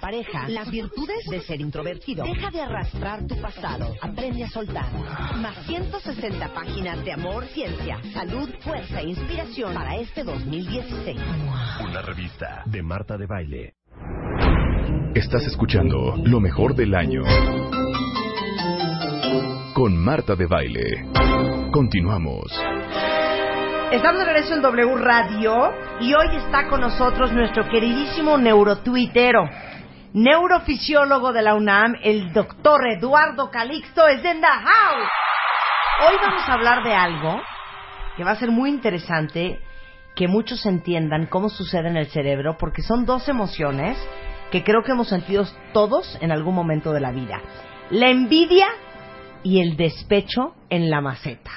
pareja. Las virtudes de ser introvertido. Deja de arrastrar tu pasado. Aprende a soltar. Más 160 páginas de amor, ciencia, salud, fuerza e inspiración para este 2016. Una revista de Marta de Baile. Estás escuchando lo mejor del año. Con Marta de Baile. Continuamos. Estamos de regreso en W Radio y hoy está con nosotros nuestro queridísimo neurotuitero, neurofisiólogo de la UNAM, el doctor Eduardo Calixto es in the house. Hoy vamos a hablar de algo que va a ser muy interesante que muchos entiendan cómo sucede en el cerebro, porque son dos emociones que creo que hemos sentido todos en algún momento de la vida. La envidia y el despecho en la maceta.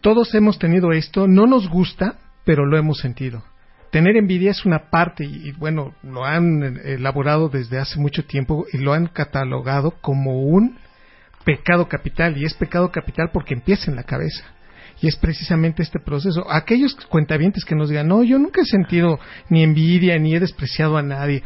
Todos hemos tenido esto, no nos gusta, pero lo hemos sentido. Tener envidia es una parte y, bueno, lo han eh, elaborado desde hace mucho tiempo y lo han catalogado como un pecado capital y es pecado capital porque empieza en la cabeza. Y es precisamente este proceso. Aquellos cuentavientes que nos digan, no, yo nunca he sentido ni envidia ni he despreciado a nadie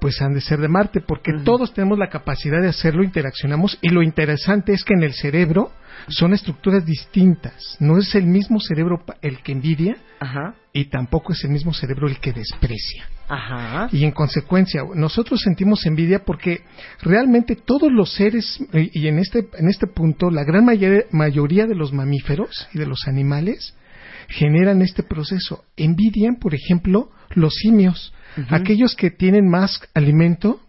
pues han de ser de Marte, porque todos tenemos la capacidad de hacerlo, interaccionamos, y lo interesante es que en el cerebro son estructuras distintas. No es el mismo cerebro el que envidia y tampoco es el mismo cerebro el que desprecia. Y en consecuencia, nosotros sentimos envidia porque realmente todos los seres, y en este, en este punto, la gran mayoría de los mamíferos y de los animales generan este proceso. Envidian, por ejemplo, los simios. Aquellos que tienen más alimento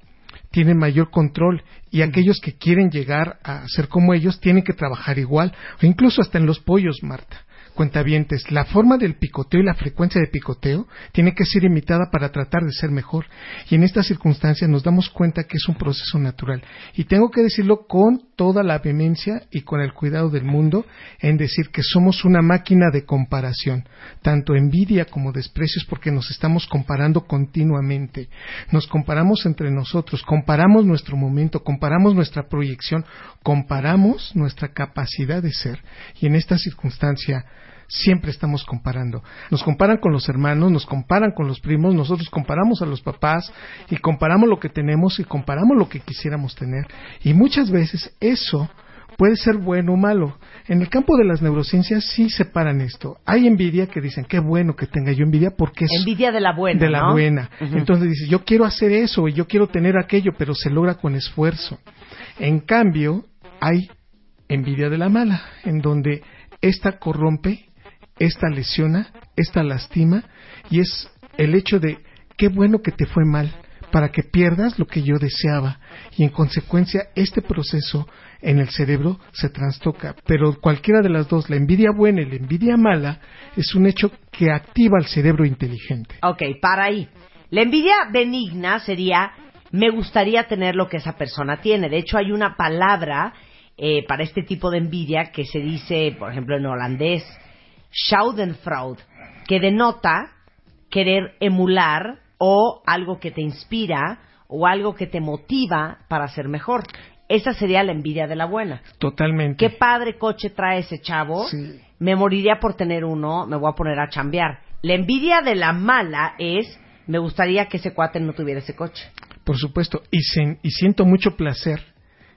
tienen mayor control y aquellos que quieren llegar a ser como ellos tienen que trabajar igual, o incluso hasta en los pollos, Marta cuentavientes, la forma del picoteo y la frecuencia de picoteo tiene que ser imitada para tratar de ser mejor. Y en estas circunstancias nos damos cuenta que es un proceso natural. Y tengo que decirlo con toda la vehemencia y con el cuidado del mundo en decir que somos una máquina de comparación, tanto envidia como desprecios porque nos estamos comparando continuamente. Nos comparamos entre nosotros, comparamos nuestro momento, comparamos nuestra proyección, comparamos nuestra capacidad de ser. Y en esta circunstancia siempre estamos comparando. Nos comparan con los hermanos, nos comparan con los primos, nosotros comparamos a los papás y comparamos lo que tenemos y comparamos lo que quisiéramos tener. Y muchas veces eso puede ser bueno o malo. En el campo de las neurociencias sí separan esto. Hay envidia que dicen, qué bueno que tenga yo envidia porque es... Envidia de la buena. De la buena. Entonces dices, yo quiero hacer eso y yo quiero tener aquello, pero se logra con esfuerzo. En cambio, hay envidia de la mala, en donde esta corrompe esta lesiona, esta lastima, y es el hecho de qué bueno que te fue mal para que pierdas lo que yo deseaba y en consecuencia este proceso en el cerebro se trastoca. Pero cualquiera de las dos, la envidia buena y la envidia mala, es un hecho que activa el cerebro inteligente. Ok, para ahí. La envidia benigna sería me gustaría tener lo que esa persona tiene. De hecho, hay una palabra eh, para este tipo de envidia que se dice, por ejemplo, en holandés, Schadenfreude, que denota querer emular o algo que te inspira o algo que te motiva para ser mejor. Esa sería la envidia de la buena. Totalmente. Qué padre coche trae ese chavo. Me moriría por tener uno, me voy a poner a chambear. La envidia de la mala es, me gustaría que ese cuate no tuviera ese coche. Por supuesto, y, y siento mucho placer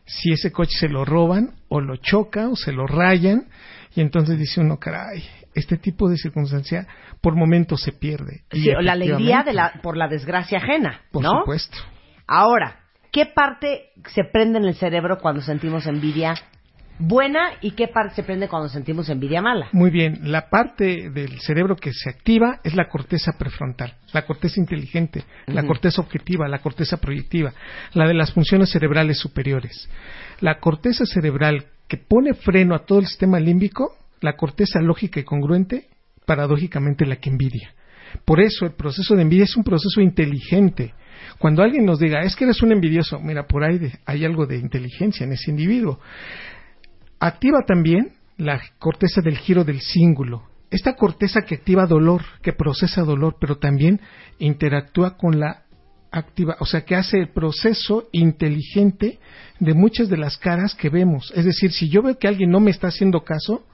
si ese coche se lo roban o lo choca o se lo rayan y entonces dice uno, caray, este tipo de circunstancia por momentos se pierde. la alegría de la, por la desgracia ajena. Por supuesto. Ahora, ¿qué parte se prende en el cerebro cuando sentimos envidia buena y qué parte se prende cuando sentimos envidia mala? Muy bien, la parte del cerebro que se activa es la corteza prefrontal, la corteza inteligente, la corteza objetiva, la corteza proyectiva, la de las funciones cerebrales superiores. La corteza cerebral que pone freno a todo el sistema límbico, la corteza lógica y congruente, paradójicamente la que envidia. Por eso el proceso de envidia es un proceso inteligente. Cuando alguien nos diga, es que eres un envidioso, mira, por ahí hay algo de inteligencia en ese individuo. Activa también la corteza del giro del cíngulo. Esta corteza que activa dolor, que procesa dolor, pero también interactúa con la activa, o sea, que hace el proceso inteligente de muchas de las caras que vemos. Es decir, si yo veo que alguien no me está haciendo caso,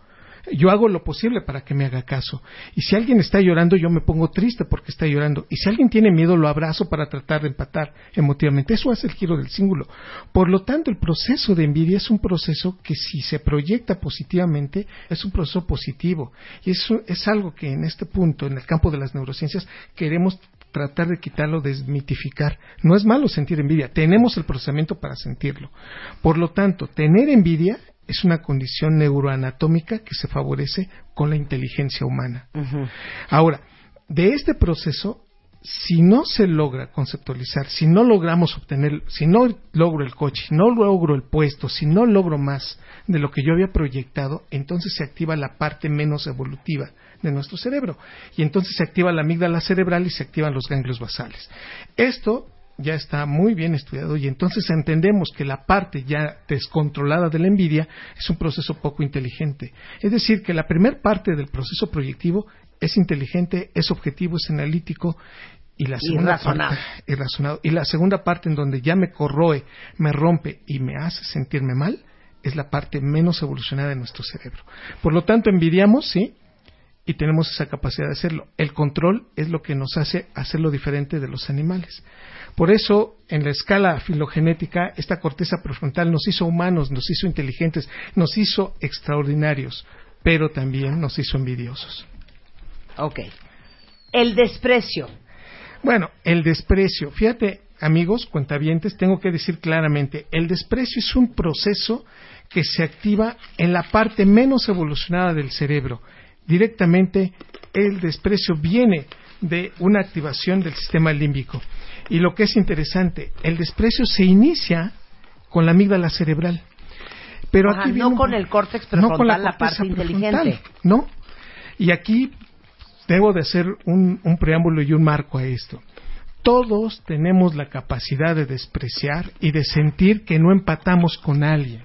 yo hago lo posible para que me haga caso. Y si alguien está llorando, yo me pongo triste porque está llorando. Y si alguien tiene miedo, lo abrazo para tratar de empatar emotivamente. Eso hace el giro del símbolo. Por lo tanto, el proceso de envidia es un proceso que si se proyecta positivamente, es un proceso positivo. Y eso es algo que en este punto, en el campo de las neurociencias, queremos tratar de quitarlo, desmitificar. No es malo sentir envidia, tenemos el procesamiento para sentirlo. Por lo tanto, tener envidia es una condición neuroanatómica que se favorece con la inteligencia humana. Ahora, de este proceso, si no se logra conceptualizar, si no logramos obtener, si no logro el coche, si no logro el puesto, si no logro más de lo que yo había proyectado, entonces se activa la parte menos evolutiva de nuestro cerebro. Y entonces se activa la amígdala cerebral y se activan los ganglios basales. Esto ya está muy bien estudiado y entonces entendemos que la parte ya descontrolada de la envidia es un proceso poco inteligente. Es decir, que la primera parte del proceso proyectivo es inteligente, es objetivo, es analítico y la segunda parte es razonado. Y la segunda parte en donde ya me corroe, me rompe y me hace sentirme mal es la parte menos evolucionada de nuestro cerebro. Por lo tanto, envidiamos, sí, y tenemos esa capacidad de hacerlo. El control es lo que nos hace hacerlo diferente de los animales. Por eso, en la escala filogenética, esta corteza prefrontal nos hizo humanos, nos hizo inteligentes, nos hizo extraordinarios, pero también nos hizo envidiosos. Ok. El desprecio. Bueno, el desprecio. Fíjate, amigos, cuentavientes, tengo que decir claramente, el desprecio es un proceso que se activa en la parte menos evolucionada del cerebro. Directamente, el desprecio viene de una activación del sistema límbico. Y lo que es interesante, el desprecio se inicia con la amígdala cerebral. Pero aquí no con el córtex prefrontal, no con la, parte inteligente. No. Y aquí debo de hacer un, preámbulo y un marco a esto. Todos tenemos la capacidad de despreciar y de sentir que no empatamos con alguien.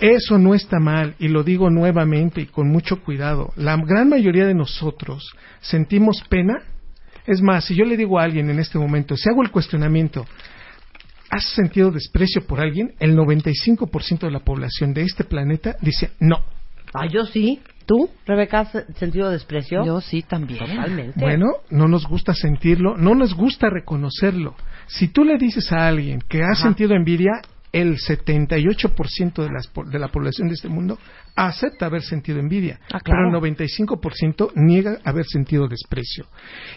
Eso no está mal, y lo digo nuevamente y con mucho cuidado. La gran mayoría de nosotros sentimos pena es más, si yo le digo a alguien en este momento, si hago el cuestionamiento, ¿has sentido desprecio por alguien? El 95% de la población de este planeta dice no. Ah, yo sí. ¿Tú, Rebeca, has sentido desprecio? Yo sí también. Totalmente. Bueno, no nos gusta sentirlo, no nos gusta reconocerlo. Si tú le dices a alguien que ha sentido envidia, el 78% de, las, de la población de este mundo acepta haber sentido envidia, ah, pero el 95% niega haber sentido desprecio.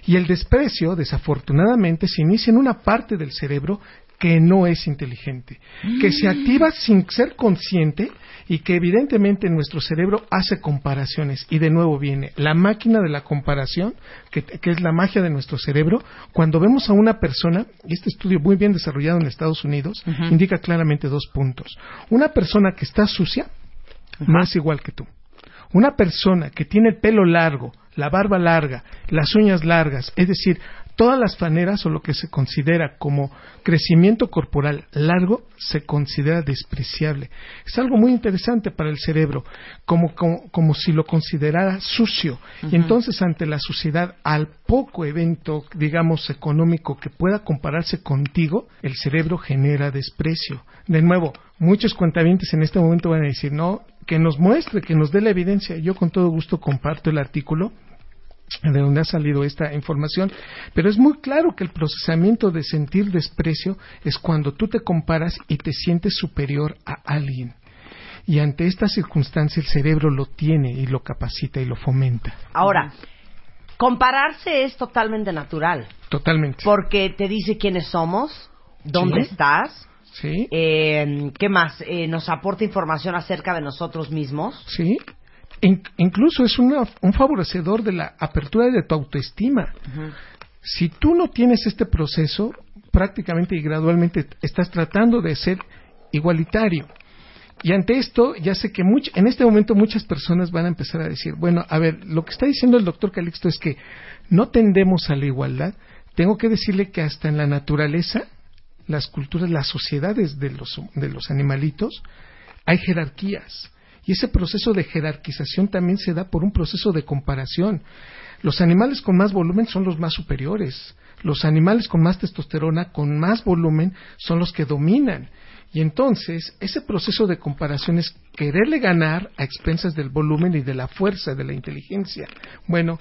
Y el desprecio, desafortunadamente, se inicia en una parte del cerebro que no es inteligente, que se activa sin ser consciente y que evidentemente nuestro cerebro hace comparaciones. Y de nuevo viene la máquina de la comparación, que, es la magia de nuestro cerebro. Cuando vemos a una persona, y este estudio muy bien desarrollado en Estados Unidos, indica claramente dos puntos. Una persona que está sucia es igual que tú. Una persona que tiene el pelo largo, la barba larga, las uñas largas, es decir, Todas las faneras o lo que se considera como crecimiento corporal largo se considera despreciable. Es algo muy interesante para el cerebro, como, como, si lo considerara sucio. Y entonces ante la suciedad, al poco evento, digamos, económico que pueda compararse contigo, el cerebro genera desprecio. De nuevo, muchos cuentavientes en este momento van a decir, no, que nos muestre, que nos dé la evidencia. Yo con todo gusto comparto el artículo de donde ha salido esta información, pero es muy claro que el procesamiento de sentir desprecio es cuando tú te comparas y te sientes superior a alguien. Y ante esta circunstancia el cerebro lo tiene y lo capacita y lo fomenta. Ahora, compararse es totalmente natural. Totalmente. Porque te dice quiénes somos, dónde estás. Sí. Eh, ¿Qué más? Eh, nos aporta información acerca de nosotros mismos. Sí. Incluso es una, un favorecedor de la apertura de tu autoestima. Si tú no tienes este proceso, prácticamente y gradualmente estás tratando de ser igualitario. Y ante esto, ya sé que en este momento muchas personas van a empezar a decir, bueno, a ver, lo que está diciendo el doctor Calixto es que no tendemos a la igualdad. Tengo que decirle que hasta en la naturaleza, las culturas, las sociedades de los, de los animalitos, hay jerarquías. Y ese proceso de jerarquización también se da por un proceso de comparación. Los animales con más volumen son los más superiores. Los animales con más testosterona, con más volumen, son los que dominan. Y entonces, ese proceso de comparación es quererle ganar a expensas del volumen y de la fuerza, de la inteligencia. Bueno,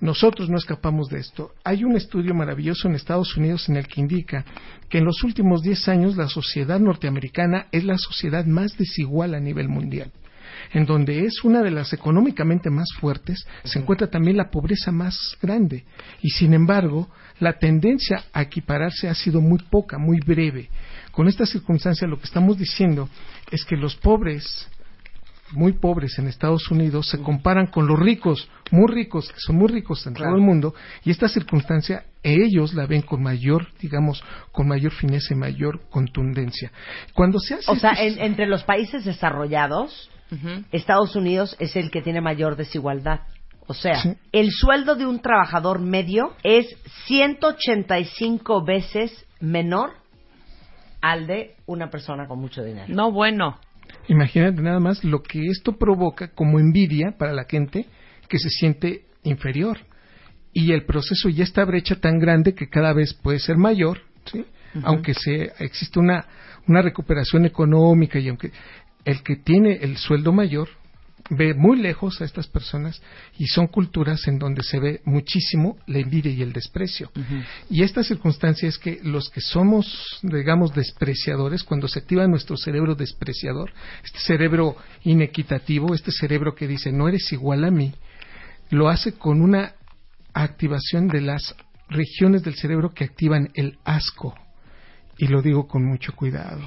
nosotros no escapamos de esto. Hay un estudio maravilloso en Estados Unidos en el que indica que en los últimos 10 años la sociedad norteamericana es la sociedad más desigual a nivel mundial en donde es una de las económicamente más fuertes, se encuentra también la pobreza más grande. Y sin embargo, la tendencia a equipararse ha sido muy poca, muy breve. Con esta circunstancia lo que estamos diciendo es que los pobres, muy pobres en Estados Unidos, se comparan con los ricos, muy ricos, que son muy ricos en todo el mundo, y esta circunstancia ellos la ven con mayor, digamos, con mayor fineza y mayor contundencia. Cuando se hace o sea, entre los países desarrollados, Estados Unidos es el que tiene mayor desigualdad. O sea, el sueldo de un trabajador medio es 185 veces menor al de una persona con mucho dinero. No, bueno. Imagínate nada más lo que esto provoca como envidia para la gente que se siente inferior. Y el proceso ya está brecha tan grande que cada vez puede ser mayor, ¿sí? aunque se, existe una, una recuperación económica y aunque el que tiene el sueldo mayor ve muy lejos a estas personas y son culturas en donde se ve muchísimo la envidia y el desprecio. Y esta circunstancia es que los que somos, digamos, despreciadores, cuando se activa nuestro cerebro despreciador, este cerebro inequitativo, este cerebro que dice no eres igual a mí, lo hace con una activación de las regiones del cerebro que activan el asco. Y lo digo con mucho cuidado.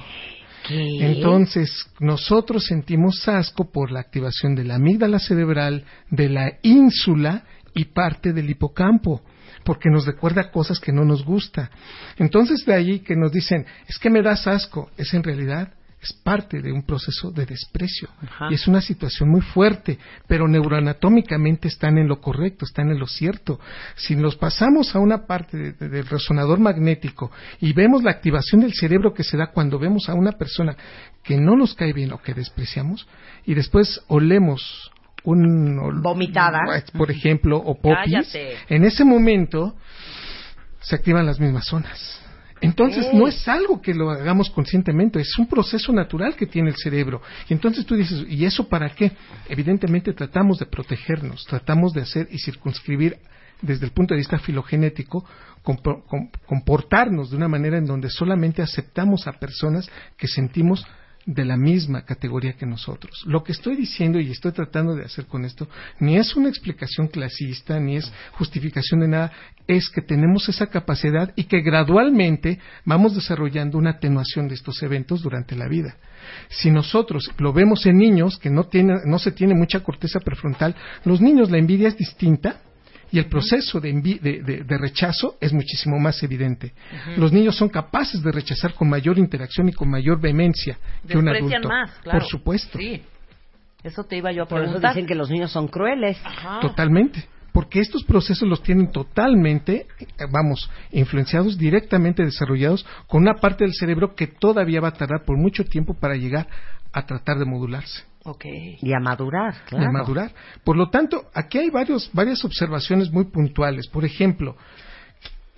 Entonces, nosotros sentimos asco por la activación de la amígdala cerebral, de la ínsula y parte del hipocampo, porque nos recuerda cosas que no nos gusta. Entonces, de ahí que nos dicen, es que me das asco, es en realidad es parte de un proceso de desprecio. Y es una situación muy fuerte, pero neuroanatómicamente están en lo correcto, están en lo cierto. Si nos pasamos a una parte del resonador magnético y vemos la activación del cerebro que se da cuando vemos a una persona que no nos cae bien o que despreciamos, y después olemos un... Vomitada. Por ejemplo, o popis, en ese momento se activan las mismas zonas. Entonces no es algo que lo hagamos conscientemente, es un proceso natural que tiene el cerebro. Y entonces tú dices, ¿y eso para qué? Evidentemente tratamos de protegernos, tratamos de hacer y circunscribir desde el punto de vista filogenético, comportarnos de una manera en donde solamente aceptamos a personas que sentimos de la misma categoría que nosotros. Lo que estoy diciendo y estoy tratando de hacer con esto ni es una explicación clasista, ni es justificación de nada, es que tenemos esa capacidad y que gradualmente vamos desarrollando una atenuación de estos eventos durante la vida. Si nosotros lo vemos en niños que no, tiene, no se tiene mucha corteza prefrontal, los niños la envidia es distinta y el proceso de, de, rechazo es muchísimo más evidente. Los niños son capaces de rechazar con mayor interacción y con mayor vehemencia que un adulto. más, claro. Por supuesto. Sí. Eso te iba yo a preguntar. Por eso dicen que los niños son crueles. Totalmente. Porque estos procesos los tienen totalmente, vamos, influenciados, directamente desarrollados con una parte del cerebro que todavía va a tardar por mucho tiempo para llegar a tratar de modularse. Y a madurar, claro. Y a madurar. Por lo tanto, aquí hay varios, varias observaciones muy puntuales. Por ejemplo,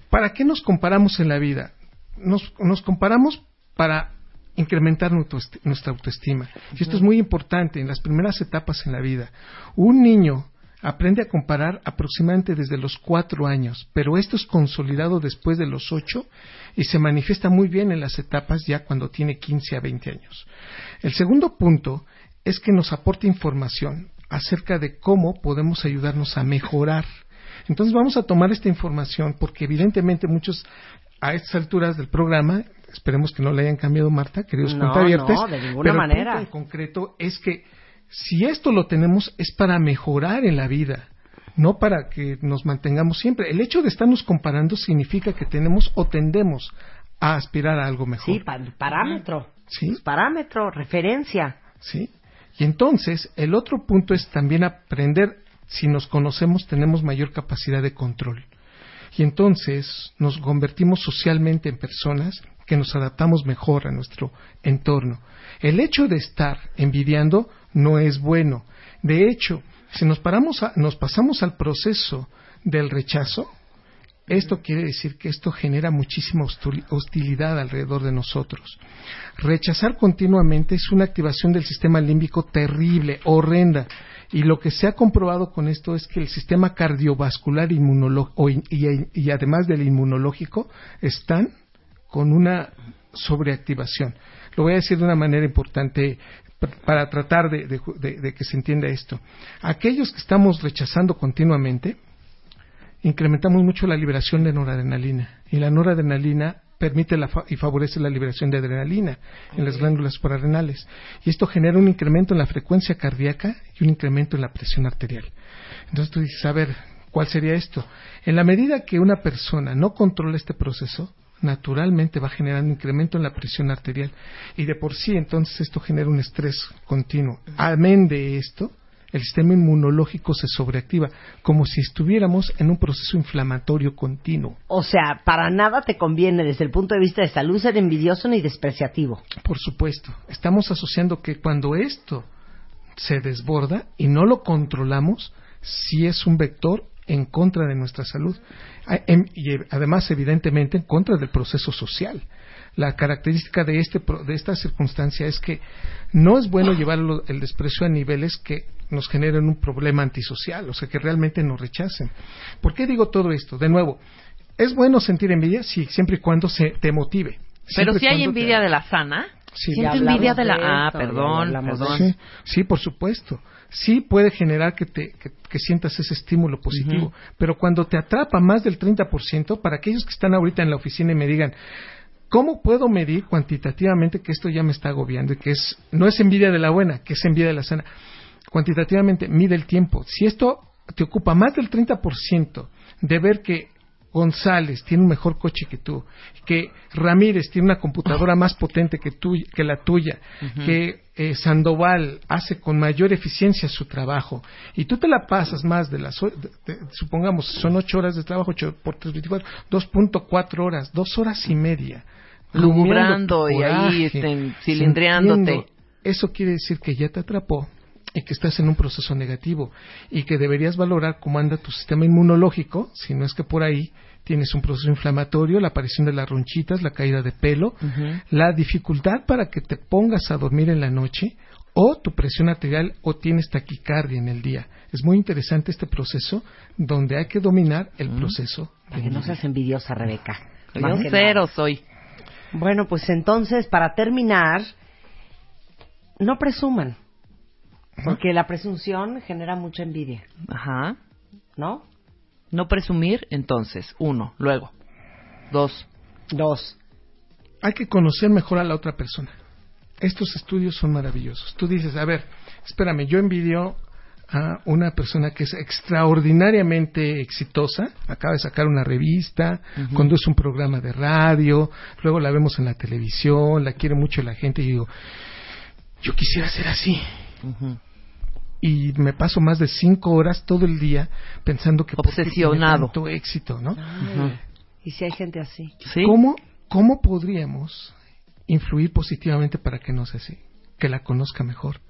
¿para qué nos comparamos en la vida? Nos, nos comparamos para incrementar nuestra autoestima. Y esto es muy importante en las primeras etapas en la vida. Un niño aprende a comparar aproximadamente desde los cuatro años, pero esto es consolidado después de los ocho y se manifiesta muy bien en las etapas ya cuando tiene 15 a 20 años. El segundo punto es que nos aporte información acerca de cómo podemos ayudarnos a mejorar. Entonces vamos a tomar esta información porque evidentemente muchos a estas alturas del programa esperemos que no le hayan cambiado, Marta, queridos No, cuentavientes. no, de ninguna pero manera. El punto en concreto es que si esto lo tenemos es para mejorar en la vida, no para que nos mantengamos siempre. El hecho de estarnos comparando significa que tenemos o tendemos a aspirar a algo mejor. Sí, pa- parámetro. Sí. Pues parámetro, referencia. ¿sí? Y entonces, el otro punto es también aprender, si nos conocemos, tenemos mayor capacidad de control. Y entonces nos convertimos socialmente en personas que nos adaptamos mejor a nuestro entorno. El hecho de estar envidiando no es bueno. De hecho, si nos, paramos a- nos pasamos al proceso del rechazo, esto quiere decir que esto genera muchísima hostil- hostilidad alrededor de nosotros. Rechazar continuamente es una activación del sistema límbico terrible, horrenda. Y lo que se ha comprobado con esto es que el sistema cardiovascular y, además del inmunológico están con una sobreactivación. Lo voy a decir de una manera importante para tratar de- de- de que se entienda esto. Aquellos que estamos rechazando continuamente, incrementamos mucho la liberación de noradrenalina. Y la noradrenalina permite la fa- y favorece la liberación de adrenalina en las glándulas suprarrenales. Y esto genera un incremento en la frecuencia cardíaca y un incremento en la presión arterial. Entonces tú dices, a ver, ¿cuál sería esto? En la medida que una persona no controla este proceso, naturalmente va generando un incremento en la presión arterial y de por sí entonces esto genera un estrés continuo. Amén de esto, el sistema inmunológico se sobreactiva, como si estuviéramos en un proceso inflamatorio continuo. O sea, para nada te conviene desde el punto de vista de salud ser envidioso ni despreciativo. Por supuesto, estamos asociando que cuando esto se desborda y no lo controlamos, sí es un vector en contra de nuestra salud Ah, em- y eh, además evidentemente en contra del proceso social. La característica de, este, de esta circunstancia es que no es bueno llevar el desprecio a niveles que nos generen un problema antisocial, o sea, que realmente nos rechacen. ¿Por qué digo todo esto? De nuevo, ¿es bueno sentir envidia? Sí, siempre y cuando se te motive. Pero si hay te- envidia de la sana. Sí. Siento envidia de la. de ah, esto, perdón, perdón. Sí, sí, por supuesto. Sí puede generar que, te, que, que sientas ese estímulo positivo, pero cuando te atrapa más del 30%, para aquellos que están ahorita en la oficina y me digan, ¿cómo puedo medir cuantitativamente que esto ya me está agobiando y que es, no es envidia de la buena, que es envidia de la sana? Cuantitativamente mide el tiempo. Si esto te ocupa más del 30% de ver que González tiene un mejor coche que tú, que Ramírez tiene una computadora más potente que, tu- que la tuya, que eh, Sandoval hace con mayor eficiencia su trabajo, y tú te la pasas más de las, o- de- de- supongamos, son ocho horas de trabajo, ocho por tres, 24, 2.4 horas, dos horas y media. Tu y ahí, este, cilindreándote. sintiendo. Eso quiere decir que ya te atrapó y que estás en un proceso negativo y que deberías valorar cómo anda tu sistema inmunológico, si no es que por ahí tienes un proceso inflamatorio, la aparición de las ronchitas, la caída de pelo, la dificultad para que te pongas a dormir en la noche o tu presión arterial o tienes taquicardia en el día. Es muy interesante este proceso donde hay que dominar el proceso. Para de que no seas envidiosa, Rebeca. Yo cero soy. Bueno, pues entonces, para terminar, no presuman. Porque la presunción genera mucha envidia, Ajá. ¿no? No presumir, entonces. Uno. Luego. Dos. Dos. hay que conocer mejor a la otra persona. Estos estudios son maravillosos. Tú dices, a ver, espérame, yo envidio a una persona que es extraordinariamente exitosa, acaba de sacar una revista, conduce un programa de radio, luego la vemos en la televisión, la quiere mucho la gente y digo, yo quisiera ser así. Ujú. Y me paso más de cinco horas todo el día pensando que ¿por qué tiene Obsesionado. tanto éxito, ¿no? Ay, ¿Y si hay gente así? ¿Sí? ¿Cómo, ¿Cómo podríamos influir positivamente para que no sea así? Que la conozca mejor.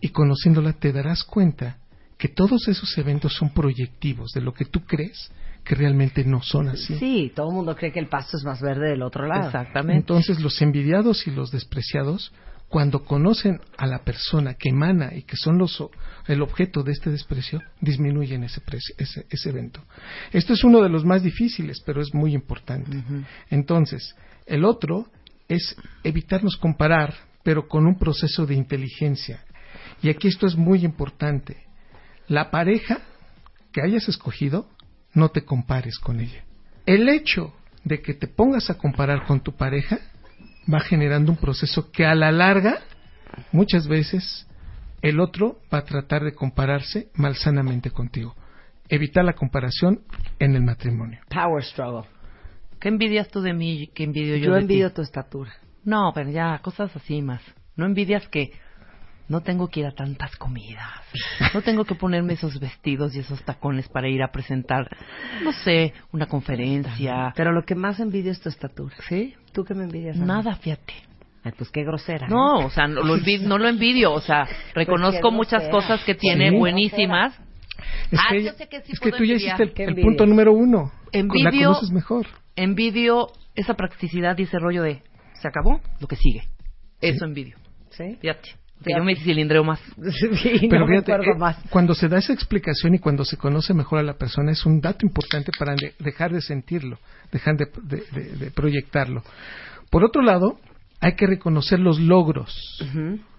Y conociéndola te darás cuenta que todos esos eventos son proyectivos de lo que tú crees que realmente no son así. Sí, todo el mundo cree que el pasto es más verde del otro lado. Exactamente. Entonces los envidiados y los despreciados, cuando conocen a la persona que emana y que son los, el objeto de este desprecio, disminuyen ese, precio- ese, ese evento. Esto es uno de los más difíciles, pero es muy importante. Entonces, el otro es evitarnos comparar, pero con un proceso de inteligencia. Y aquí esto es muy importante. La pareja que hayas escogido, no te compares con ella. El hecho de que te pongas a comparar con tu pareja va generando un proceso que a la larga, muchas veces, el otro va a tratar de compararse malsanamente contigo. Evitar la comparación en el matrimonio. Power struggle. ¿Qué envidias tú de mí? ¿Qué envidio yo, Yo de envidio ti? tu estatura. No, pero ya, cosas así más. No envidias que no tengo que ir a tantas comidas. No tengo que ponerme esos vestidos y esos tacones para ir a presentar, no sé, una conferencia. Pero lo que más envidio es tu estatura. ¿Sí? ¿Tú qué me envidias? a mí? Nada, fíjate. Ay, pues qué grosera. No, o sea, no lo, envi- no lo envidio. O sea, reconozco qué muchas cosas que tiene Sí. buenísimas. Es Ah, que, yo sé que sí es que puedo tú ya envidiar. hiciste ¿Qué el, punto número uno. La Envidio- conoces mejor. Envidio esa practicidad y ese rollo de, ¿se acabó? Lo que sigue. Eso envidio. ¿Sí? Fíjate. Que yo me cilindreo más. Sí, Pero no fíjate, eh, más. cuando se da esa explicación y cuando se conoce mejor a la persona es un dato importante para de- dejar de sentirlo, dejar de, de- de- de proyectarlo. Por otro lado, hay que reconocer los logros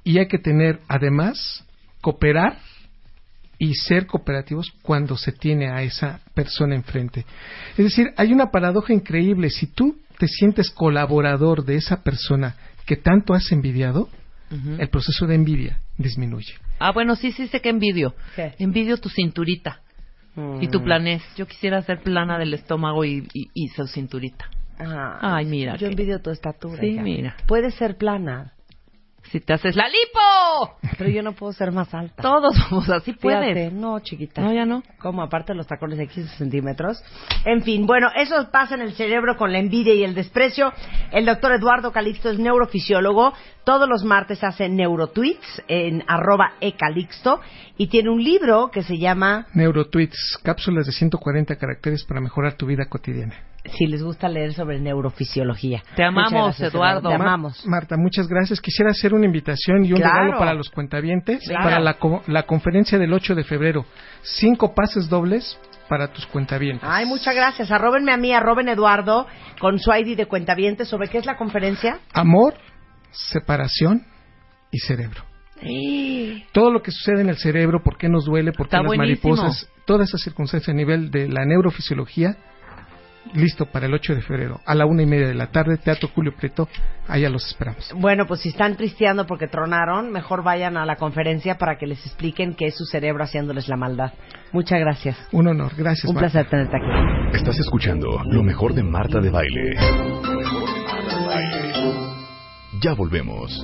y hay que tener, además, cooperar y ser cooperativos cuando se tiene a esa persona enfrente. Es decir, hay una paradoja increíble. Si tú te sientes colaborador de esa persona que tanto has envidiado, El proceso de envidia disminuye. Ah, bueno, sí, sí sé que envidio. ¿Qué? Envidio tu cinturita y tu planés. Yo quisiera ser plana del estómago y, y, y su cinturita. Ah, Ay, mira Yo que- envidio tu estatura. Sí, mira. Puede ser plana, Si te haces la lipo, pero yo no puedo ser más alta. todos somos así, Fíjate, puedes. No, chiquita. No, ya no. Como aparte los tacones de 15 centímetros. En fin, bueno, eso pasa en el cerebro con la envidia y el desprecio. El doctor Eduardo Calixto es neurofisiólogo. Todos los martes hace neurotweets en arroba ecalixto. Y tiene un libro que se llama, Neurotweets, cápsulas de 140 caracteres para mejorar tu vida cotidiana. Si les gusta leer sobre neurofisiología. Te amamos, gracias, Eduardo. Te amamos. Marta, muchas gracias. Quisiera hacer una invitación y un Claro. regalo para los cuentavientes Claro. para la, co- la conferencia del 8 de febrero. Cinco pases dobles para tus cuentavientes. Ay, muchas gracias. Arróbenme a mí, arroben Eduardo con su ID de cuentavientes. ¿Sobre qué es la conferencia? Amor, separación y cerebro. Todo lo que sucede en el cerebro, por qué nos duele, por qué Está las buenísimo. mariposas, toda esa circunstancia a nivel de la neurofisiología, listo para el 8 de febrero, a la una y media de la tarde, Teatro Julio Prieto, allá los esperamos. Bueno, pues si están tristeando porque tronaron, mejor vayan a la conferencia para que les expliquen qué es su cerebro haciéndoles la maldad. Muchas gracias. Un honor, gracias. Un Marta. placer tenerte aquí. Estás escuchando lo mejor de Marta de Baile. Ya volvemos.